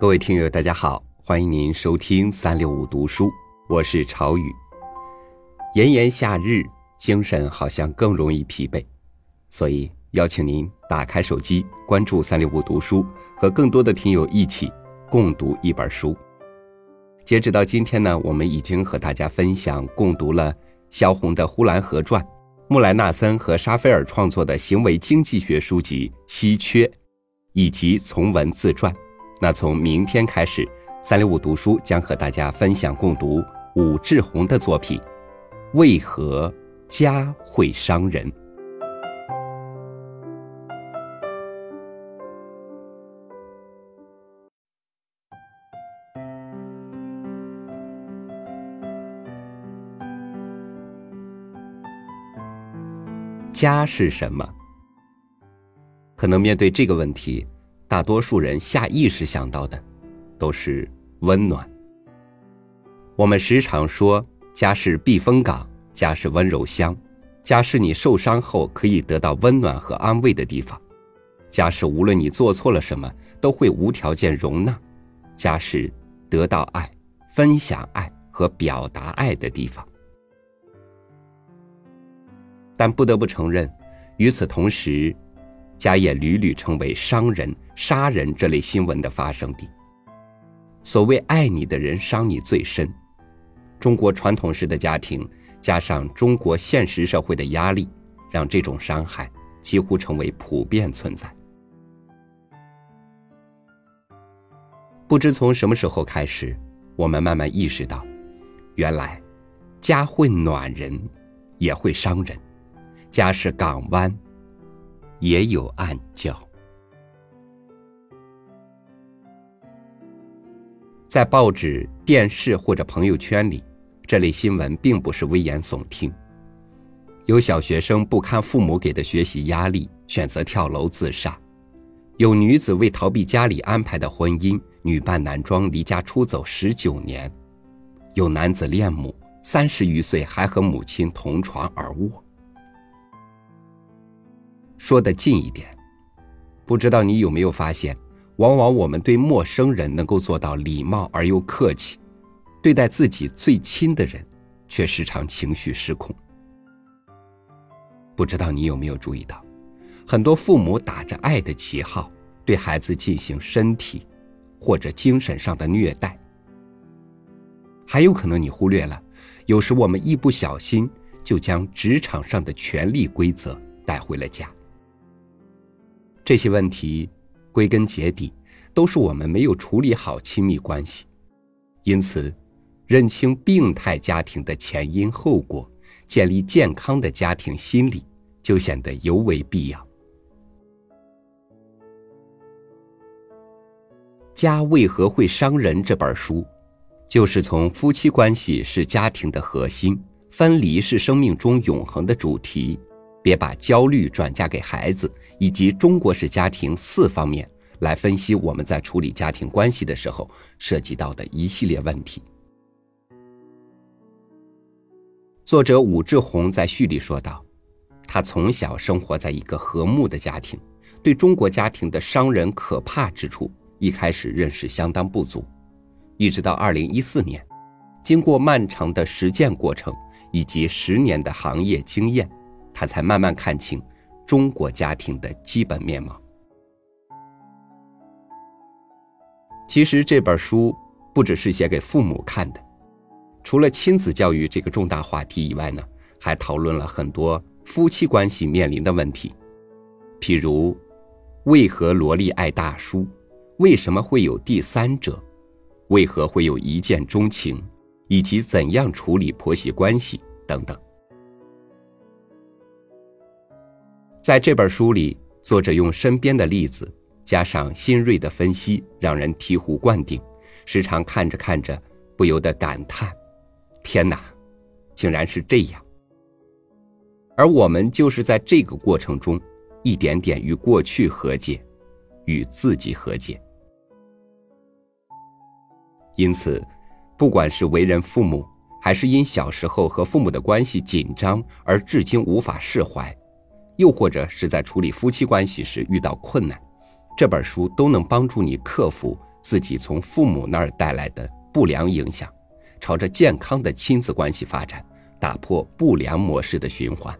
各位听友，大家好，欢迎您收听三六五读书，我是朝雨。炎炎夏日，精神好像更容易疲惫，所以邀请您打开手机，关注三六五读书，和更多的听友一起共读一本书。截止到今天呢，我们已经和大家分享共读了萧红的《呼兰河传》，穆莱纳森和沙菲尔创作的行为经济学书籍《稀缺》，以及从文自传。那从明天开始，三六五读书将和大家分享共读武志红的作品《为何家会伤人》。家是什么？可能面对这个问题，大多数人下意识想到的都是温暖。我们时常说，家是避风港，家是温柔乡，家是你受伤后可以得到温暖和安慰的地方，家是无论你做错了什么都会无条件容纳，家是得到爱、分享爱和表达爱的地方。但不得不承认，与此同时，家也屡屡成为伤人、杀人这类新闻的发生地。所谓爱你的人伤你最深，中国传统式的家庭加上中国现实社会的压力，让这种伤害几乎成为普遍存在。不知从什么时候开始，我们慢慢意识到，原来家会暖人，也会伤人。家是港湾，也有暗礁。在报纸、电视或者朋友圈里，这类新闻并不是危言耸听。有小学生不堪父母给的学习压力，选择跳楼自杀；有女子为逃避家里安排的婚姻，女扮男装离家出走十九年；有男子恋母，三十余岁还和母亲同床而卧。说的近一点，不知道你有没有发现，往往我们对陌生人能够做到礼貌而又客气，对待自己最亲的人，却时常情绪失控。不知道你有没有注意到，很多父母打着爱的旗号，对孩子进行身体或者精神上的虐待。还有可能你忽略了，有时我们一不小心就将职场上的权力规则带回了家。这些问题，归根结底，都是我们没有处理好亲密关系。因此，认清病态家庭的前因后果，建立健康的家庭心理，就显得尤为必要。《家为何会伤人》这本书，就是从夫妻关系是家庭的核心，分离是生命中永恒的主题。别把焦虑转嫁给孩子，以及中国式家庭四方面来分析我们在处理家庭关系的时候涉及到的一系列问题。作者武志红在序里说道：“他从小生活在一个和睦的家庭，对中国家庭的伤人可怕之处一开始认识相当不足，一直到二零一四年，经过漫长的实践过程以及十年的行业经验。”他才慢慢看清中国家庭的基本面貌。其实这本书不只是写给父母看的，除了亲子教育这个重大话题以外呢，还讨论了很多夫妻关系面临的问题，譬如为何萝莉爱大叔，为什么会有第三者，为何会有一见钟情，以及怎样处理婆媳关系等等。在这本书里，作者用身边的例子加上新锐的分析，让人醍醐灌顶，时常看着看着不由得感叹：“天哪，竟然是这样！”而我们就是在这个过程中，一点点与过去和解，与自己和解。因此，不管是为人父母，还是因小时候和父母的关系紧张而至今无法释怀。又或者是在处理夫妻关系时遇到困难，这本书都能帮助你克服自己从父母那儿带来的不良影响，朝着健康的亲子关系发展，打破不良模式的循环。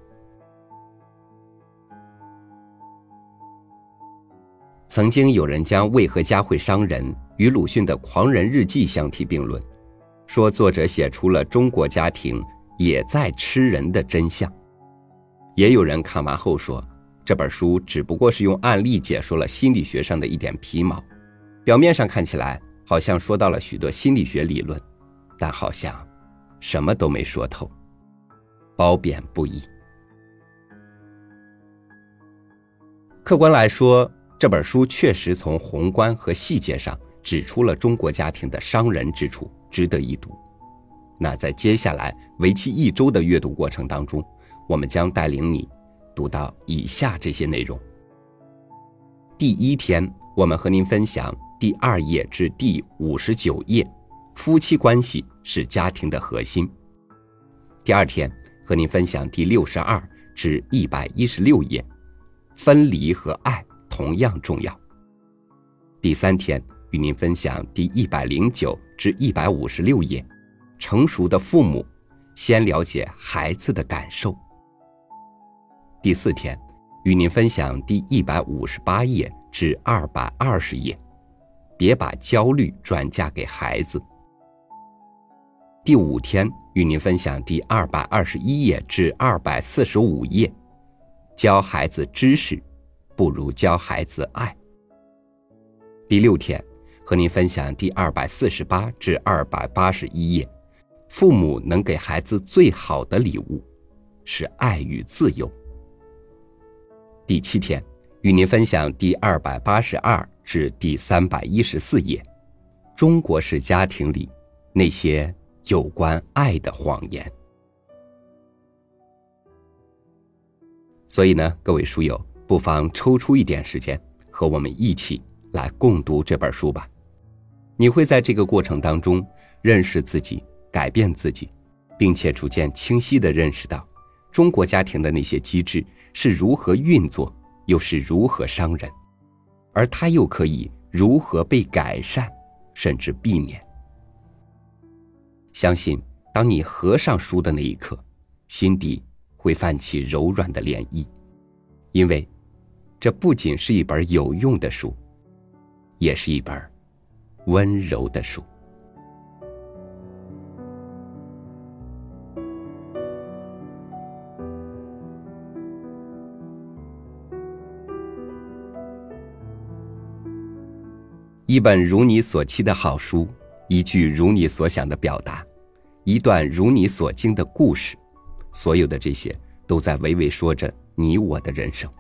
曾经有人将《为何家会伤人》与鲁迅的《狂人日记》相提并论，说作者写出了中国家庭也在吃人的真相。也有人看完后说，这本书只不过是用案例解说了心理学上的一点皮毛，表面上看起来好像说到了许多心理学理论，但好像什么都没说透，褒贬不一。客观来说。这本书确实从宏观和细节上指出了中国家庭的伤人之处，值得一读。那在接下来为期一周的阅读过程当中，我们将带领你读到以下这些内容。第一天，我们和您分享第二页至第五十九页，夫妻关系是家庭的核心。第二天，和您分享第六十二至一百一十六页，分离和爱。同样重要。第三天与您分享第一百零九至一百五十六页，成熟的父母先了解孩子的感受。第四天与您分享第一百五十八页至二百二十页，别把焦虑转嫁给孩子。第五天与您分享第二百二十一页至二百四十五页，教孩子知识。不如教孩子爱。第六天，和您分享第二百四十八至二百八十一页，父母能给孩子最好的礼物，是爱与自由。第七天，与您分享第二百八十二至第三百一十四页，中国式家庭里那些有关爱的谎言。所以呢，各位书友。不妨抽出一点时间，和我们一起来共读这本书吧。你会在这个过程当中认识自己、改变自己，并且逐渐清晰的认识到，中国家庭的那些机制是如何运作，又是如何伤人，而它又可以如何被改善，甚至避免。相信当你合上书的那一刻，心底会泛起柔软的涟漪，因为。这不仅是一本有用的书，也是一本温柔的书。一本如你所期的好书，一句如你所想的表达，一段如你所经的故事，所有的这些都在娓娓说着你我的人生。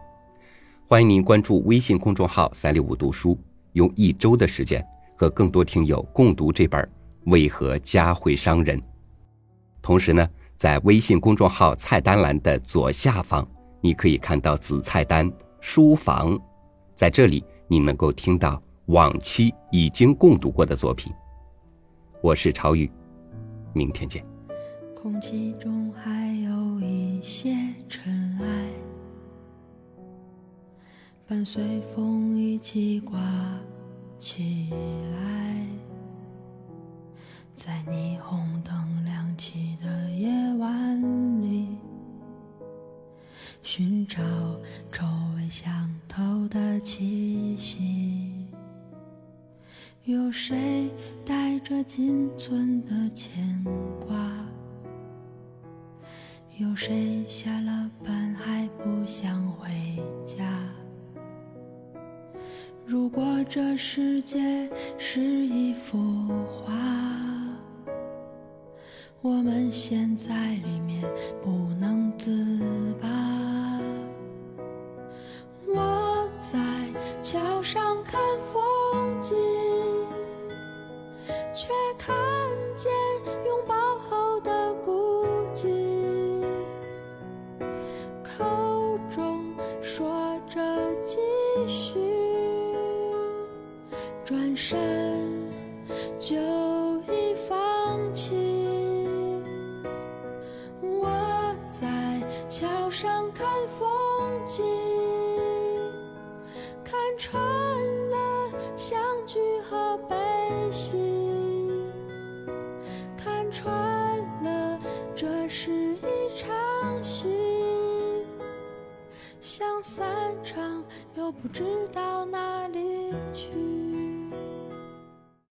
欢迎您关注微信公众号“三六五读书”，用一周的时间和更多听友共读这本《为何家会伤人》。同时呢，在微信公众号菜单栏的左下方，你可以看到子菜单“书房”，在这里你能够听到往期已经共读过的作品。我是朝雨，明天见。空气中还有一些尘埃。伴随风一起刮起来，在霓虹灯亮起的夜晚里，寻找周围相投的气息。有谁带着仅存的牵挂？有谁下了班还不想回家？如果这世界是一幅画，我们陷在里面不能自拔。转身就已放弃。我在桥上看风景。看船